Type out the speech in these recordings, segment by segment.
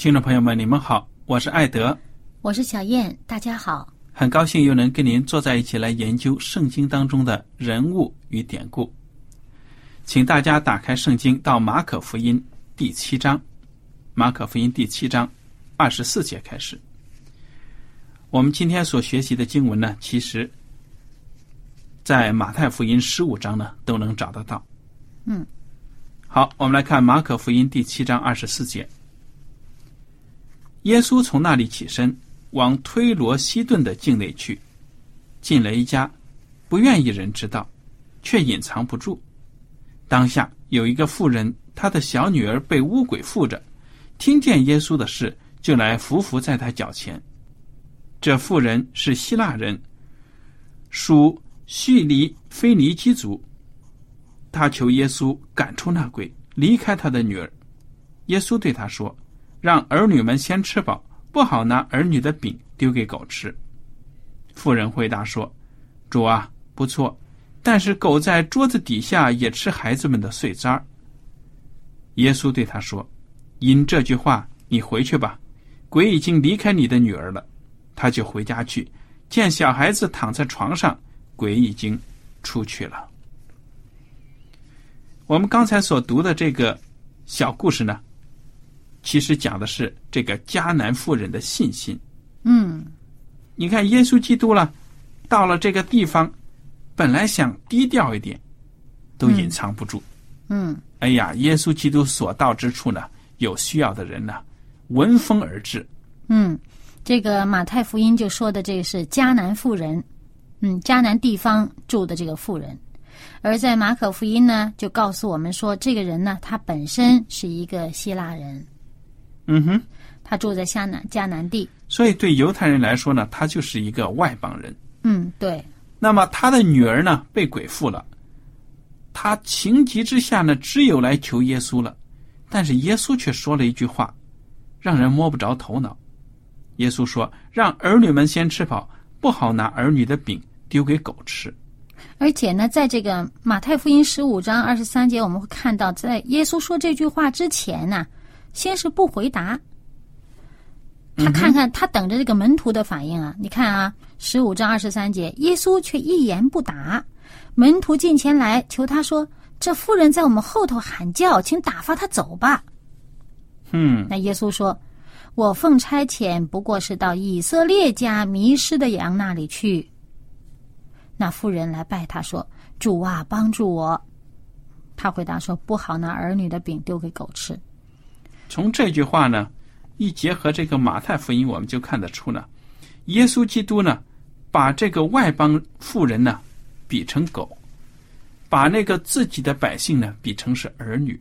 听众朋友们，你们好，我是艾德，我是小燕，大家好，很高兴又能跟您坐在一起来研究圣经当中的人物与典故。请大家打开圣经到马可福音第七章，马可福音第七章二十四节开始。我们今天所学习的经文呢，其实，在马太福音十五章呢都能找得到。嗯，好，我们来看马可福音第七章二十四节。耶稣从那里起身，往推罗西顿的境内去，进了一家，不愿意人知道，却隐藏不住。当下有一个妇人，她的小女儿被巫鬼附着，听见耶稣的事，就来伏伏在他脚前。这妇人是希腊人，属叙利非尼基族。他求耶稣赶出那鬼，离开他的女儿。耶稣对他说。让儿女们先吃饱，不好拿儿女的饼丢给狗吃。妇人回答说：“主啊，不错，但是狗在桌子底下也吃孩子们的碎渣。”耶稣对他说：“因这句话，你回去吧，鬼已经离开你的女儿了。”他就回家去，见小孩子躺在床上，鬼已经出去了。我们刚才所读的这个小故事呢？其实讲的是这个迦南妇人的信心。嗯，你看耶稣基督了，到了这个地方，本来想低调一点，都隐藏不住。嗯，哎呀，耶稣基督所到之处呢，有需要的人呢，闻风而至。嗯，这个马太福音就说的这个是迦南妇人，嗯，迦南地方住的这个妇人，而在马可福音呢，就告诉我们说，这个人呢，他本身是一个希腊人。嗯哼，他住在迦南迦南地，所以对犹太人来说呢，他就是一个外邦人。嗯，对。那么他的女儿呢，被鬼附了，他情急之下呢，只有来求耶稣了。但是耶稣却说了一句话，让人摸不着头脑。耶稣说：“让儿女们先吃饱，不好拿儿女的饼丢给狗吃。”而且呢，在这个马太福音十五章二十三节，我们会看到，在耶稣说这句话之前呢。先是不回答，他看看他等着这个门徒的反应啊！你看啊，十五章二十三节，耶稣却一言不答。门徒近前来求他说：“这妇人在我们后头喊叫，请打发他走吧。”嗯，那耶稣说：“我奉差遣，不过是到以色列家迷失的羊那里去。”那妇人来拜他说：“主啊，帮助我。”他回答说：“不好拿儿女的饼丢给狗吃。”从这句话呢，一结合这个马太福音，我们就看得出呢，耶稣基督呢，把这个外邦妇人呢，比成狗，把那个自己的百姓呢，比成是儿女。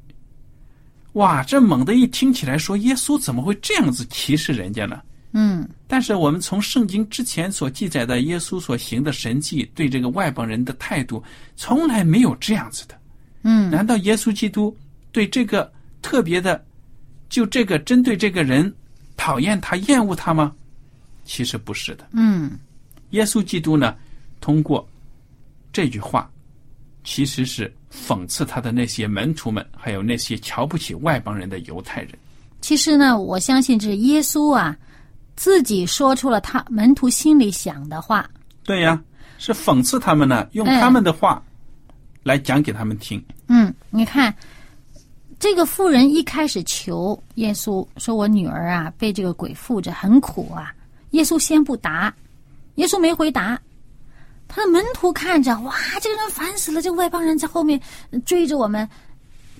哇，这猛地一听起来，说耶稣怎么会这样子歧视人家呢？嗯但是我们从圣经之前所记载的耶稣所行的神迹，对这个外邦人的态度，从来没有这样子的。嗯难道耶稣基督对这个特别的，就这个针对这个人讨厌他、厌恶他吗？其实不是的。嗯耶稣基督呢，通过这句话，其实是讽刺他的那些门徒们，还有那些瞧不起外邦人的犹太人。其实呢，我相信这是耶稣啊自己说出了他门徒心里想的话。对呀，是讽刺他们呢，用哎他们的话来讲给他们听。嗯，你看，这个妇人一开始求耶稣说：“我女儿啊，被这个鬼附着，很苦啊。”耶稣先不答，耶稣没回答。他的门徒看着，哇，这个人烦死了，这个外邦人在后面追着我们，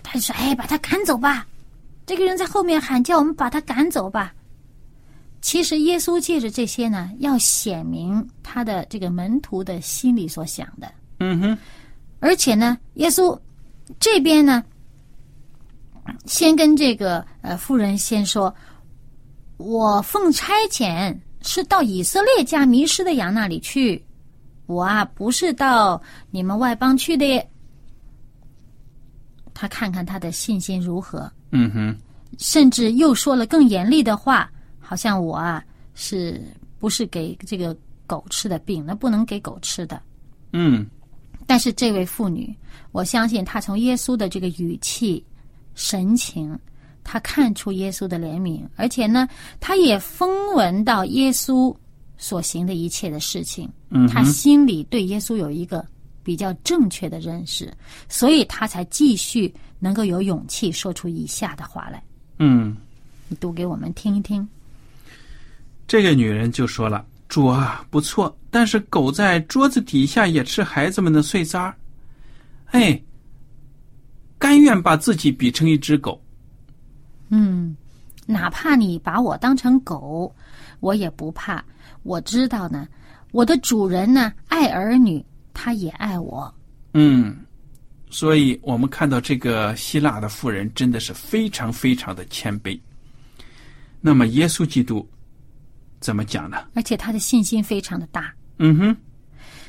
他就说：“哎，把他赶走吧。”这个人在后面喊叫我们把他赶走吧。其实耶稣借着这些呢，要显明他的这个门徒的心里所想的。嗯哼，而且呢，耶稣这边呢，先跟这个呃妇人先说：“我奉差遣是到以色列家迷失的羊那里去，我啊不是到你们外邦去的。”他看看他的信心如何，嗯哼，甚至又说了更严厉的话，好像我啊是不是给这个狗吃的饼呢？不能给狗吃的。嗯但是这位妇女，我相信她从耶稣的这个语气、神情，他看出耶稣的怜悯，而且呢，他也风闻到耶稣所行的一切的事情，嗯她心里对耶稣有一个比较正确的认识，所以他才继续能够有勇气说出以下的话来。嗯，你读给我们听一听。这个女人就说了：“主啊，不错，但是狗在桌子底下也吃孩子们的碎渣儿。哎，甘愿把自己比成一只狗。嗯，哪怕你把我当成狗，我也不怕。我知道呢，我的主人呢爱儿女，他也爱我。嗯，所以我们看到这个希腊的妇人真的是非常非常的谦卑。那么耶稣基督怎么讲呢？而且他的信心非常的大，嗯哼，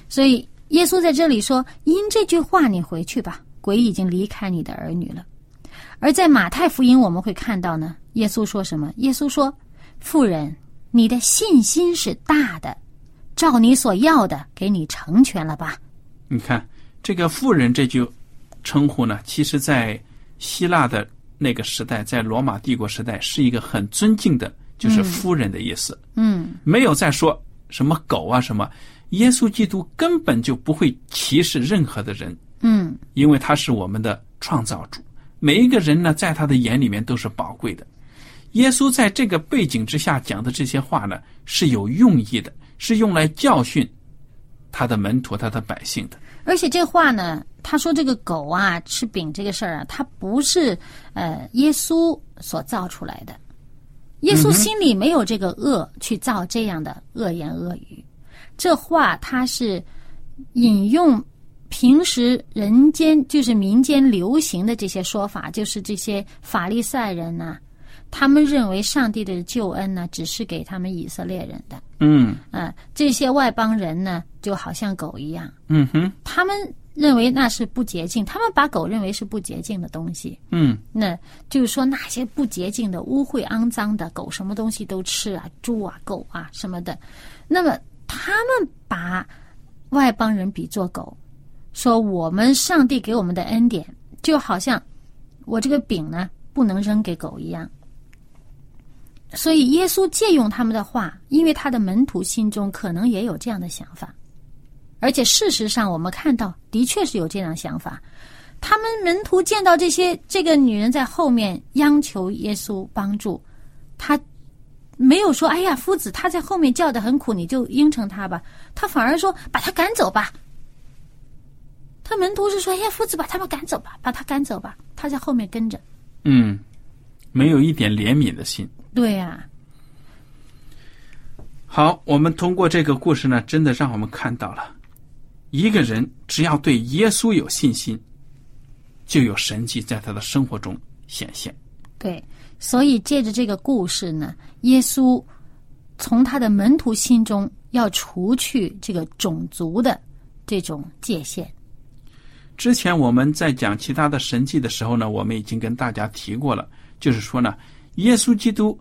所以耶稣在这里说：“因这句话，你回去吧，鬼已经离开你的儿女了。”而在马太福音，我们会看到呢，耶稣说什么？耶稣说：“妇人，你的信心是大的，照你所要的，给你成全了吧。你看这个妇人这句称呼呢，其实在希腊的那个时代，在罗马帝国时代是一个很尊敬的，就是夫人的意思。”嗯没有再说什么狗啊什么。耶稣基督根本就不会歧视任何的人，嗯因为他是我们的创造主。每一个人呢，在他的眼里面都是宝贵的。耶稣在这个背景之下讲的这些话呢，是有用意的，是用来教训他的门徒、他的百姓的。而且这话呢，他说这个狗啊吃饼这个事儿啊，它不是呃耶稣所造出来的，耶稣心里没有这个恶去造这样的恶言恶语。这话他是引用平时人间就是民间流行的这些说法，就是这些法利赛人呐、他们认为上帝的救恩呢，只是给他们以色列人的，嗯啊、这些外邦人呢，就好像狗一样。嗯哼他们认为那是不洁净，他们把狗认为是不洁净的东西。嗯那就是说那些不洁净的、污秽、肮脏的狗，什么东西都吃啊，猪啊、狗啊什么的。那么他们把外邦人比作狗，说我们上帝给我们的恩典，就好像我这个饼呢不能扔给狗一样。所以耶稣借用他们的话，因为他的门徒心中可能也有这样的想法。而且事实上，我们看到的确是有这样的想法。他们门徒见到这些这个女人在后面央求耶稣帮助，他没有说：“哎呀，夫子，他在后面叫的很苦，你就应承他吧。”他反而说：“把他赶走吧。”他门徒是说：“哎呀，夫子，把他们赶走吧，把他赶走吧。”他在后面跟着。嗯，没有一点怜悯的心。对呀、好，我们通过这个故事呢，真的让我们看到了，一个人只要对耶稣有信心，就有神迹在他的生活中显现。对，所以借着这个故事呢，耶稣从他的门徒心中要除去这个种族的这种界限。之前我们在讲其他的神迹的时候呢，我们已经跟大家提过了，就是说呢，耶稣基督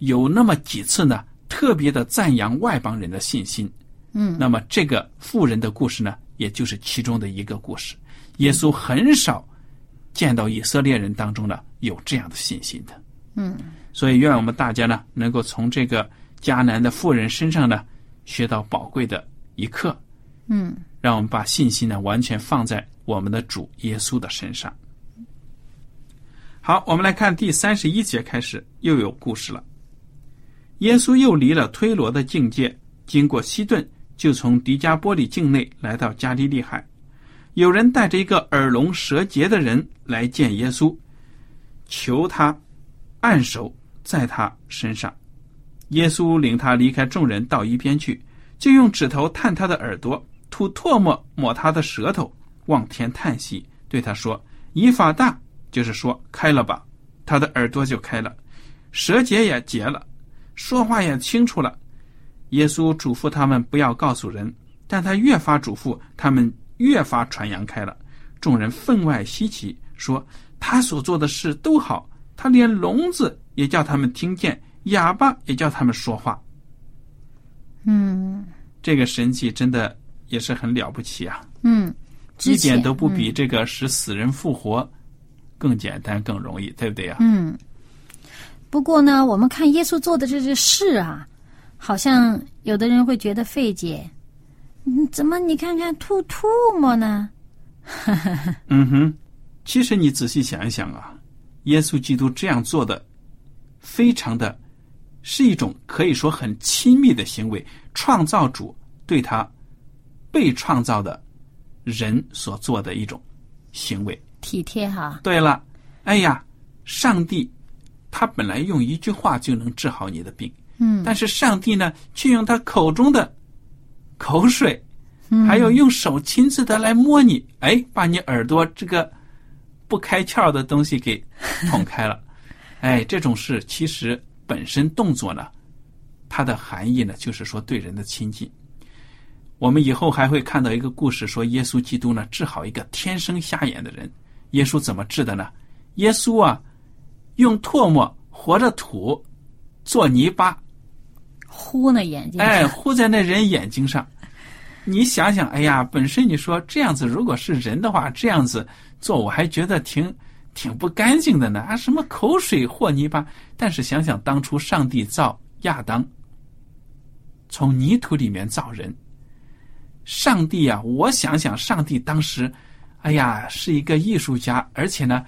有那么几次呢，特别的赞扬外邦人的信心。嗯，那么这个富人的故事呢，也就是其中的一个故事。耶稣很少见到以色列人当中呢有这样的信心的。嗯，所以愿我们大家呢，能够从这个迦南的富人身上呢，学到宝贵的一课。嗯，让我们把信心呢，完全放在我们的主耶稣的身上。好，我们来看第三十一节开始又有故事了。耶稣又离了推罗的境界，经过西顿，就从迪加波里境内来到加利利海。有人带着一个耳聋舌结的人来见耶稣，求他按手在他身上。耶稣领他离开众人，到一边去，就用指头探他的耳朵，吐唾沫抹他的舌头，望天叹息，对他说：“以法大，就是说开了吧。”他的耳朵就开了，舌结也结了，说话也清楚了。耶稣嘱咐他们不要告诉人，但他越发嘱咐他们，越发传扬开了。众人分外稀奇，说他所做的事都好，他连聋子也叫他们听见。哑巴也叫他们说话，嗯这个神迹真的也是很了不起啊！嗯，一点都不比这个使死人复活更简单、更容易，对不对呀？嗯。不过呢，我们看耶稣做的这些事啊，好像有的人会觉得费解。嗯，怎么你看看吐唾沫呢？嗯哼，其实你仔细想一想啊，耶稣基督这样做的，非常的，是一种可以说很亲密的行为，创造主对他被创造的人所做的一种行为。体贴哈，对了，哎呀，上帝他本来用一句话就能治好你的病，嗯，但是上帝呢，却用他口中的口水，嗯还有用手亲自的来摸你，哎，把你耳朵这个不开窍的东西给捅开了。哎，这种事其实本身动作呢，它的含义呢，就是说对人的亲近。我们以后还会看到一个故事，说耶稣基督呢治好一个天生瞎眼的人。耶稣怎么治的呢？耶稣啊，用唾沫和着土做泥巴，糊那眼睛，哎，糊在那人眼睛上。你想想，哎呀，本身你说这样子，如果是人的话，这样子做，我还觉得挺挺不干净的呢。啊，什么口水和泥巴？但是想想当初上帝造亚当，从泥土里面造人，上帝啊、我想想，上帝当时，哎呀，是一个艺术家，而且呢，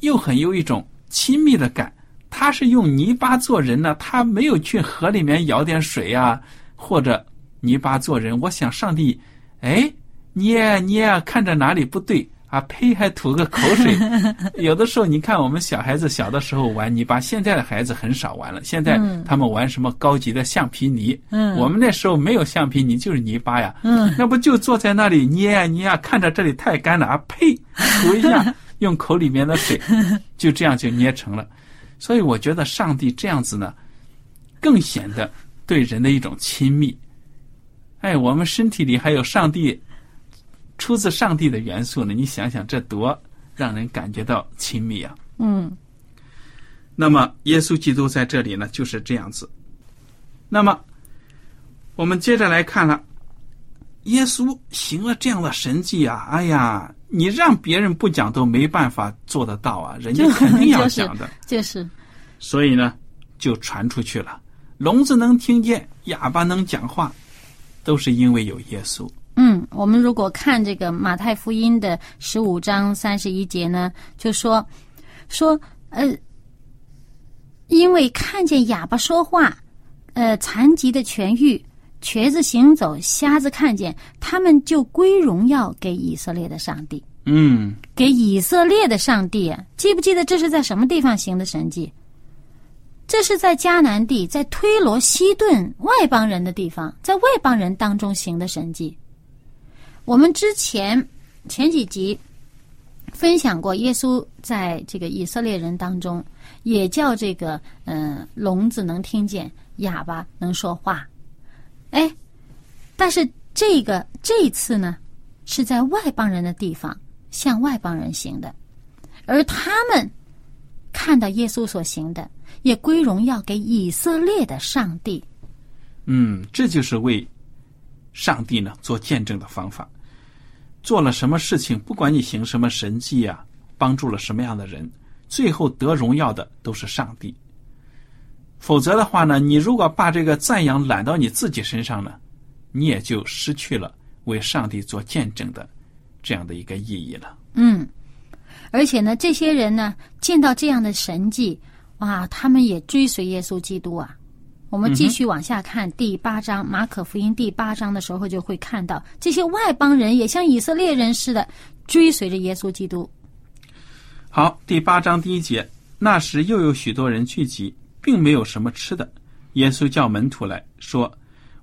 又很有一种亲密的感。他是用泥巴做人呢，他没有去河里面舀点水啊，或者泥巴做人。我想上帝，哎，你也你呀看着哪里不对啊？呸，还吐个口水。有的时候你看我们小孩子小的时候玩泥巴，现在的孩子很少玩了。现在嗯他们玩什么高级的橡皮泥？嗯我们那时候没有橡皮泥，就是泥巴呀。嗯，那不就坐在那里捏呀捏呀，看着这里太干了啊，呸，吐一下，用口里面的水，就这样就捏成了。所以我觉得上帝这样子呢，更显得对人的一种亲密。哎，我们身体里还有上帝出自上帝的元素呢，你想想这多让人感觉到亲密啊！嗯那么耶稣基督在这里呢就是这样子。那么我们接着来看了，耶稣行了这样的神迹啊，哎呀，你让别人不讲都没办法做得到啊，人家肯定要 就是讲的。就是，所以呢，就传出去了。聋子能听见，哑巴能讲话，都是因为有耶稣。嗯，我们如果看这个马太福音的十五章三十一节呢，就说说呃，因为看见哑巴说话，呃，残疾的痊愈，瘸子行走，瞎子看见，他们就归荣耀给以色列的上帝。嗯，给以色列的上帝，记不记得这是在什么地方行的神迹？这是在迦南地，在推罗西顿外邦人的地方，在外邦人当中行的神迹。我们之前前几集分享过，耶稣在这个以色列人当中，也叫这个嗯、聋子能听见，哑巴能说话。哎，但是这个这一次呢，是在外邦人的地方向外邦人行的，而他们看到耶稣所行的，也归荣耀给以色列的上帝。嗯，这就是为上帝呢做见证的方法。做了什么事情，不管你行什么神迹啊，帮助了什么样的人，最后得荣耀的都是上帝。否则的话呢，你如果把这个赞扬揽到你自己身上呢，你也就失去了为上帝做见证的这样的一个意义了。嗯，而且呢，这些人呢，见到这样的神迹，哇，他们也追随耶稣基督啊。我们继续往下看第八章，马可福音第八章的时候，就会看到这些外邦人也像以色列人似的追随着耶稣基督。好，第八章第一节，那时又有许多人聚集，并没有什么吃的。耶稣叫门徒来说：“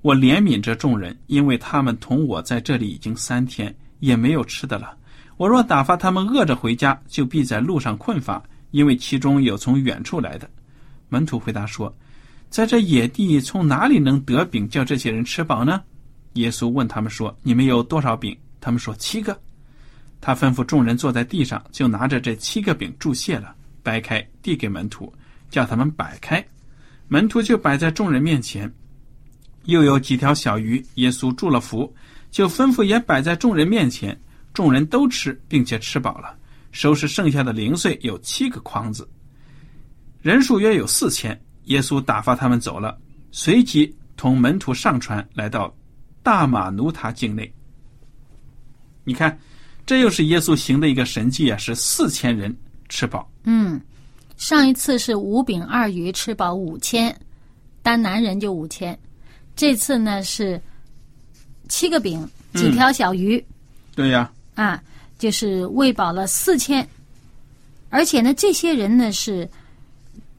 我怜悯这众人，因为他们同我在这里已经三天，也没有吃的了。我若打发他们饿着回家，就必在路上困乏，因为其中有从远处来的。”门徒回答说：“在这野地，从哪里能得饼叫这些人吃饱呢？”耶稣问他们说：“你们有多少饼？”他们说：“七个。”他吩咐众人坐在地上，就拿着这七个饼注谢了，掰开递给门徒，叫他们摆开。门徒就摆在众人面前。又有几条小鱼，耶稣祝了福，就吩咐也摆在众人面前。众人都吃，并且吃饱了，收拾剩下的零碎有七个筐子，人数约有四千。耶稣打发他们走了，随即同门徒上船，来到大马努塔境内。你看。这又是耶稣行的一个神迹啊！是四千人吃饱。嗯，上一次是五饼二鱼吃饱五千，单男人就五千。这次呢是七个饼，几条小鱼。对呀。啊，就是喂饱了四千，而且呢，这些人呢是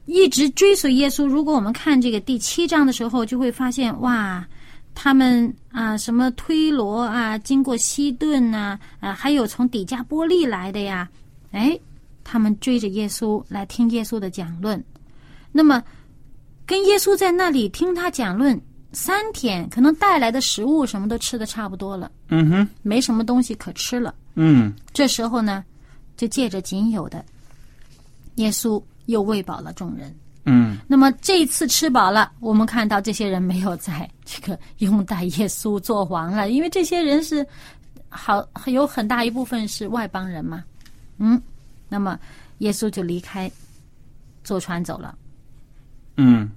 一直追随耶稣。如果我们看这个第七章的时候，就会发现哇。他们啊，什么推罗啊，经过西顿呐，啊，还有从底加波利来的呀，哎，他们追着耶稣来听耶稣的讲论。那么，跟耶稣在那里听他讲论三天，可能带来的食物什么都吃的差不多了。嗯哼，没什么东西可吃了。嗯，这时候呢，就借着仅有的，耶稣又喂饱了众人。嗯，那么这一次吃饱了，我们看到这些人没有在这个拥戴耶稣做王了，因为这些人是好有很大一部分是外邦人嘛。嗯，那么耶稣就离开，坐船走了。嗯，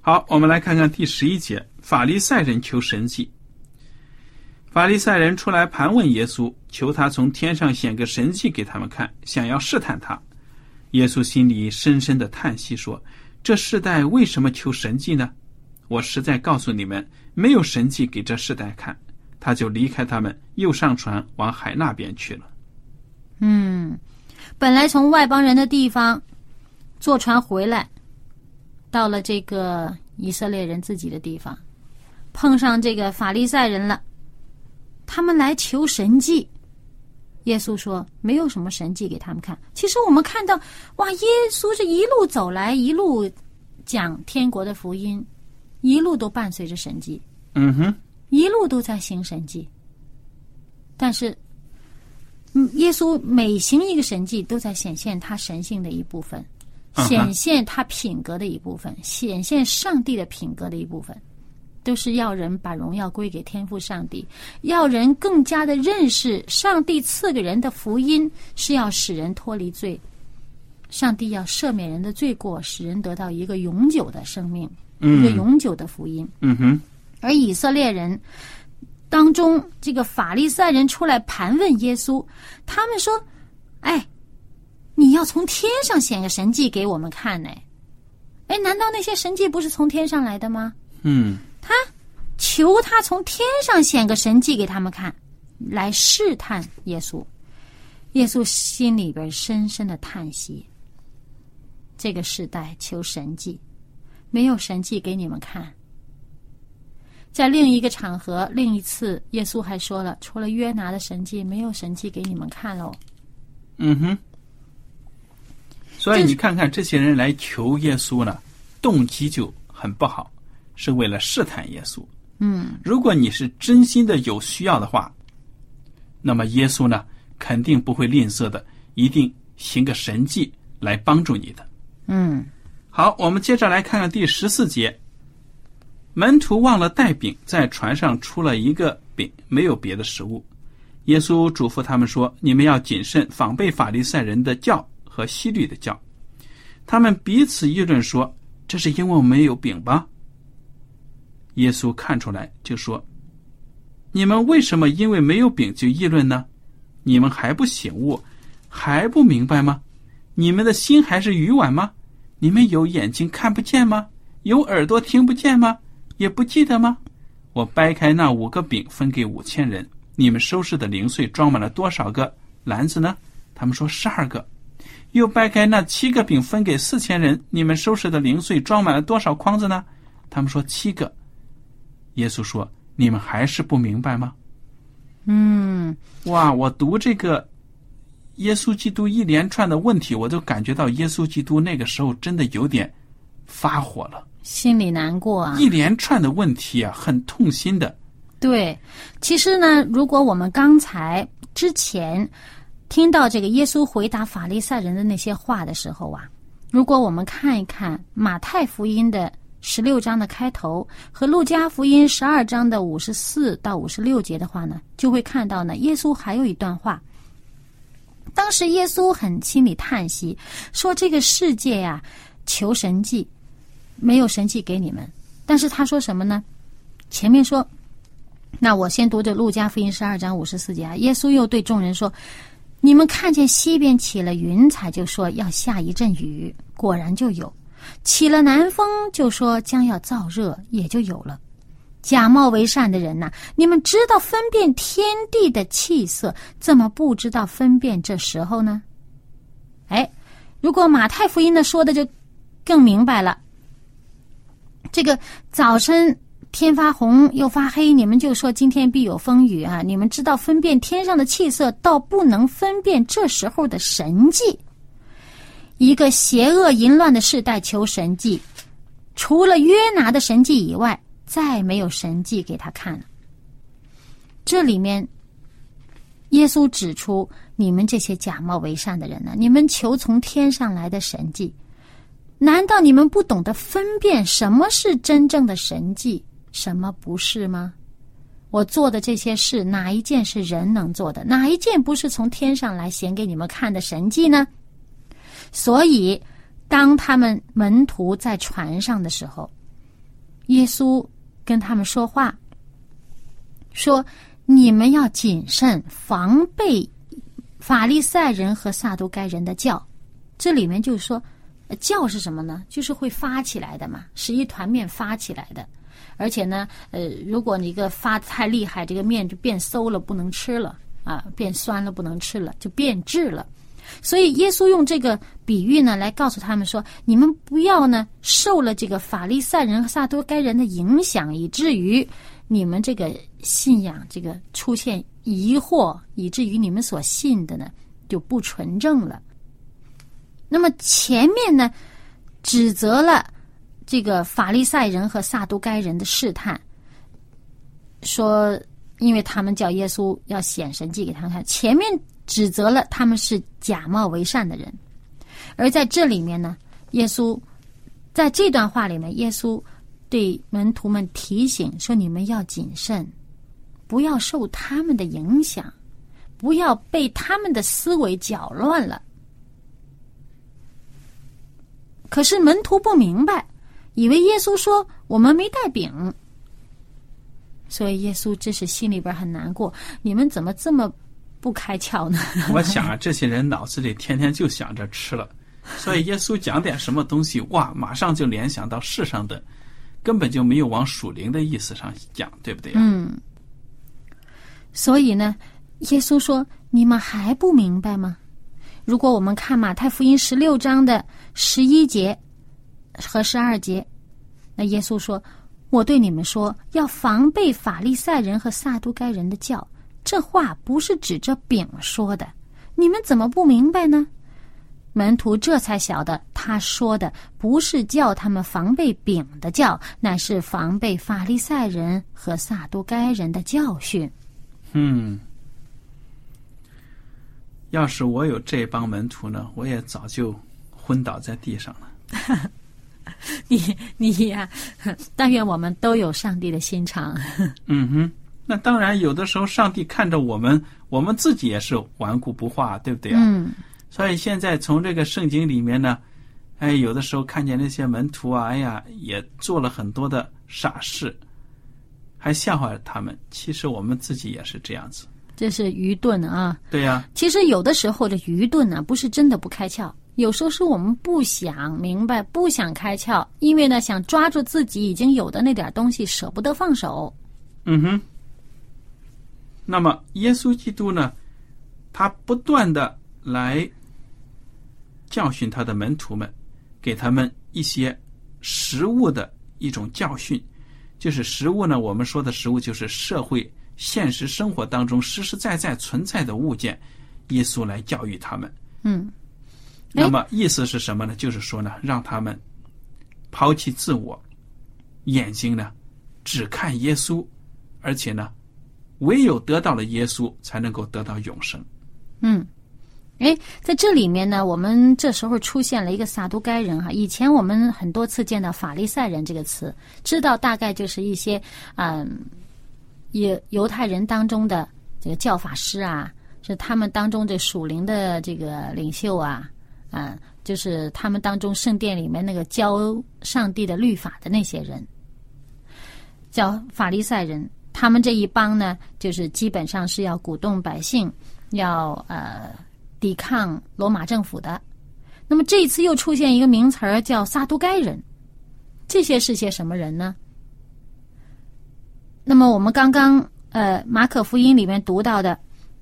好，我们来看看第十一节，法利赛人求神迹。法利赛人出来盘问耶稣，求他从天上显个神迹给他们看，想要试探他。耶稣心里深深的叹息说：“这世代为什么求神迹呢？我实在告诉你们，没有神迹给这世代看。”他就离开他们，又上船往海那边去了。嗯，本来从外邦人的地方坐船回来，到了这个以色列人自己的地方，碰上这个法利赛人了，他们来求神迹。耶稣说：“没有什么神迹给他们看。其实我们看到，哇，耶稣这一路走来，一路讲天国的福音，一路都伴随着神迹。嗯哼，一路都在行神迹。但是，嗯，耶稣每行一个神迹，都在显现他神性的一部分，显现他品格的一部分，显现上帝的品格的一部分。”都是要人把荣耀归给天赋上帝，要人更加的认识上帝赐给人的福音是要使人脱离罪，上帝要赦免人的罪过，使人得到一个永久的生命，一个永久的福音。嗯哼。而以色列人当中，这个法利赛人出来盘问耶稣，他们说：“哎，你要从天上显个神迹给我们看呢？哎，难道那些神迹不是从天上来的吗？”嗯。他求他从天上显个神迹给他们看，来试探耶稣。耶稣心里边深深的叹息：这个时代求神迹，没有神迹给你们看。在另一个场合，另一次，耶稣还说了：除了约拿的神迹，没有神迹给你们看喽。嗯哼。所以你看看这些人来求耶稣呢，动机就很不好，是为了试探耶稣。嗯，如果你是真心的有需要的话，那么耶稣呢，肯定不会吝啬的，一定行个神迹来帮助你的。嗯，好，我们接着来看看第十四节。门徒忘了带饼，在船上出了一个饼，没有别的食物。耶稣嘱咐他们说：“你们要谨慎，防备法利赛人的教和西律的教。”他们彼此议论说：“这是因为我们没有饼吧？”耶稣看出来，就说：“你们为什么因为没有饼就议论呢？你们还不醒悟，还不明白吗？你们的心还是愚顽吗？你们有眼睛看不见吗？有耳朵听不见吗？也不记得吗？我掰开那五个饼分给五千人，你们收拾的零碎装满了多少个篮子呢？他们说十二个。又掰开那七个饼分给四千人，你们收拾的零碎装满了多少筐子呢？他们说七个。耶稣说：“你们还是不明白吗？”嗯，哇！我读这个耶稣基督一连串的问题，我都感觉到耶稣基督那个时候真的有点发火了。心里难过啊。一连串的问题啊，很痛心的。对，其实呢，如果我们刚才之前听到这个耶稣回答法利赛人的那些话的时候啊，如果我们看一看马太福音的十六章的开头和路加福音十二章的五十四到五十六节的话呢，就会看到呢，耶稣还有一段话。当时耶稣很心里叹息，说这个世界呀、求神迹，没有神迹给你们。但是他说什么呢？前面说，那我先读这路加福音十二章五十四节啊。耶稣又对众人说：“你们看见西边起了云彩，就说要下一阵雨，果然就有；起了南风，就说将要燥热，也就有了。假冒为善的人呐、你们知道分辨天地的气色，怎么不知道分辨这时候呢？哎，如果马太福音呢说的就更明白了。这个早晨天发红又发黑，你们就说今天必有风雨啊！你们知道分辨天上的气色，倒不能分辨这时候的神迹。一个邪恶淫乱的世代求神迹，除了约拿的神迹以外，再没有神迹给他看了。这里面，耶稣指出，你们这些假冒为善的人呢，你们求从天上来的神迹，难道你们不懂得分辨什么是真正的神迹，什么不是吗？我做的这些事，哪一件是人能做的？哪一件不是从天上来显给你们看的神迹呢？所以，当他们门徒在船上的时候，耶稣跟他们说话，说：“你们要谨慎，防备法利赛人和撒都该人的教。”这里面就是说，教是什么呢？就是会发起来的嘛，是一团面发起来的。而且呢，呃，如果你一个发太厉害，这个面就变馊了，不能吃了啊，变酸了，不能吃了，就变质了。所以耶稣用这个比喻呢，来告诉他们说：你们不要呢受了这个法利赛人和撒都该人的影响，以至于你们这个信仰这个出现疑惑，以至于你们所信的呢就不纯正了。那么前面呢，指责了这个法利赛人和撒都该人的试探，说因为他们叫耶稣要显神迹给他们看，前面指责了他们是假冒为善的人，而在这里面呢，耶稣在这段话里面，耶稣对门徒们提醒说：你们要谨慎，不要受他们的影响，不要被他们的思维搅乱了。可是门徒不明白，以为耶稣说我们没带饼，所以耶稣这是心里边很难过。你们怎么这么不开窍呢？我想啊，这些人脑子里天天就想着吃了，所以耶稣讲点什么东西，哇，马上就联想到世上的，根本就没有往属灵的意思上讲，对不对呀、嗯。所以呢，耶稣说：“你们还不明白吗？”如果我们看马太福音十六章的十一节和十二节，那耶稣说：“我对你们说，要防备法利赛人和撒都该人的教。这话不是指着饼说的，你们怎么不明白呢？门徒这才晓得，他说的不是叫他们防备饼的教，乃是防备法利赛人和撒都该人的教训。嗯，要是我有这帮门徒呢，我也早就昏倒在地上了。你你呀，但愿我们都有上帝的心肠。嗯哼，那当然，有的时候上帝看着我们，我们自己也是顽固不化，对不对啊？嗯，所以现在从这个圣经里面呢，哎，有的时候看见那些门徒啊，哎呀，也做了很多的傻事，还笑话他们。其实我们自己也是这样子。这是愚钝啊。对呀、其实有的时候这愚钝呢，不是真的不开窍，有时候是我们不想明白，不想开窍，因为呢想抓住自己已经有的那点东西，舍不得放手。嗯哼。那么耶稣基督呢，他不断的来教训他的门徒们，给他们一些实物的一种教训。就是实物呢，我们说的实物就是社会现实生活当中实实在在存在的物件，耶稣来教育他们。嗯，哎那么意思是什么呢？就是说呢，让他们抛弃自我，眼睛呢只看耶稣，而且呢，唯有得到了耶稣，才能够得到永生。嗯，哎，在这里面呢，我们这时候出现了一个撒都该人哈。以前我们很多次见到法利赛人这个词，知道大概就是一些嗯，犹犹太人当中的这个教法师啊，是他们当中这属灵的这个领袖啊，啊，就是他们当中圣殿里面那个教上帝的律法的那些人，叫法利赛人。他们这一帮呢，就是基本上是要鼓动百姓，要呃抵抗罗马政府的。那么这一次又出现一个名词儿叫撒都该人，这些是些什么人呢？那么我们刚刚呃马可福音里面读到的，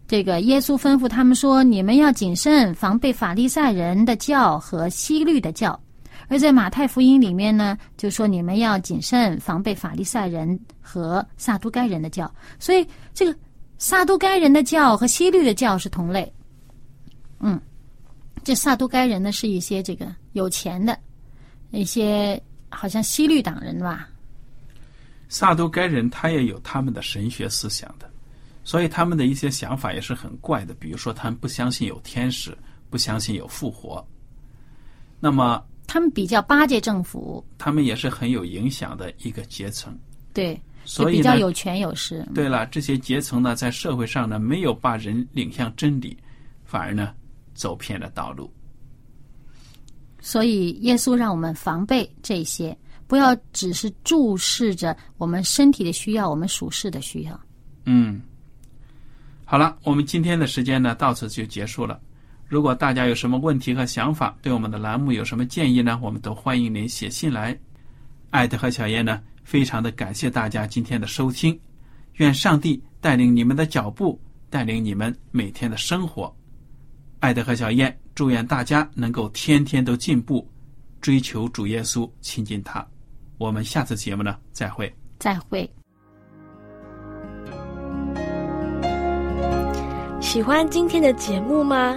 这个耶稣吩咐他们说：“你们要谨慎，防备法利赛人的教和西律的教。”而在马太福音里面呢，就说你们要谨慎，防备法利赛人和撒都该人的教。所以这个撒都该人的教和希律的教是同类。嗯，这撒都该人呢是一些这个有钱的，一些好像希律党人吧。撒都该人他也有他们的神学思想的，所以他们的一些想法也是很怪的。比如说，他们不相信有天使，不相信有复活。那么，他们比较巴结政府，他们也是很有影响的一个阶层。对，就所以，比较有权有势。对了，这些阶层呢，在社会上呢，没有把人领向真理，反而呢，走偏了道路。所以耶稣让我们防备这些，不要只是注视着我们身体的需要，我们属世的需要。嗯，好了，我们今天的时间呢，到此就结束了。如果大家有什么问题和想法，对我们的栏目有什么建议呢？我们都欢迎您写信来。艾德和小燕呢，非常的感谢大家今天的收听，愿上帝带领你们的脚步，带领你们每天的生活。艾德和小燕祝愿大家能够天天都进步，追求主耶稣，亲近他。我们下次节目呢，再会。再会。喜欢今天的节目吗？